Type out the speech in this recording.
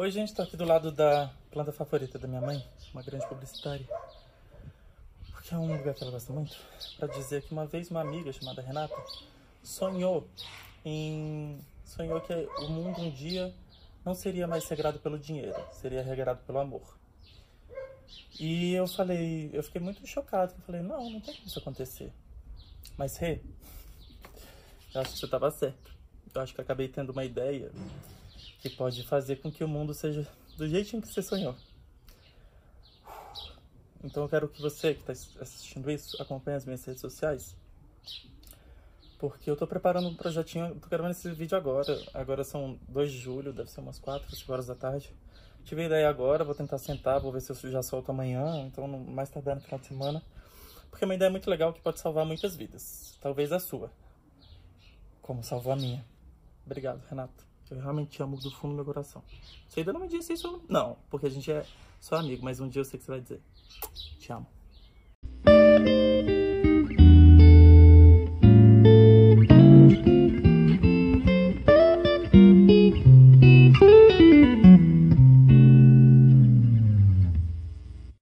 Oi, gente, tô aqui do lado da planta favorita da minha mãe, uma grande publicitária. Porque é um lugar que ela gosta muito. Pra dizer que uma vez uma amiga chamada Renata sonhou em. sonhou que o mundo um dia não seria mais regrado pelo dinheiro, seria regrado pelo amor. E eu falei, eu fiquei muito chocado. Eu falei, não, não tem como isso acontecer. Mas, Rê, eu acho que você estava certo. Eu acho que acabei tendo uma ideia que pode fazer com que o mundo seja do jeitinho que você sonhou. Então eu quero que você que está assistindo isso acompanhe as minhas redes sociais. Porque eu estou preparando um projetinho, tô gravando esse vídeo agora. Agora são 2 de julho, deve ser umas 4, 5 horas da tarde. Tive a ideia agora, vou tentar sentar, vou ver se eu já solto amanhã, então mais tardar no final de semana. Porque é uma ideia muito legal que pode salvar muitas vidas. Talvez a sua. Como salvou a minha. Obrigado, Renato. Eu realmente te amo do fundo do meu coração. Você ainda não me disse isso? Não, porque a gente é só amigo, mas um dia eu sei que você vai dizer. Te amo.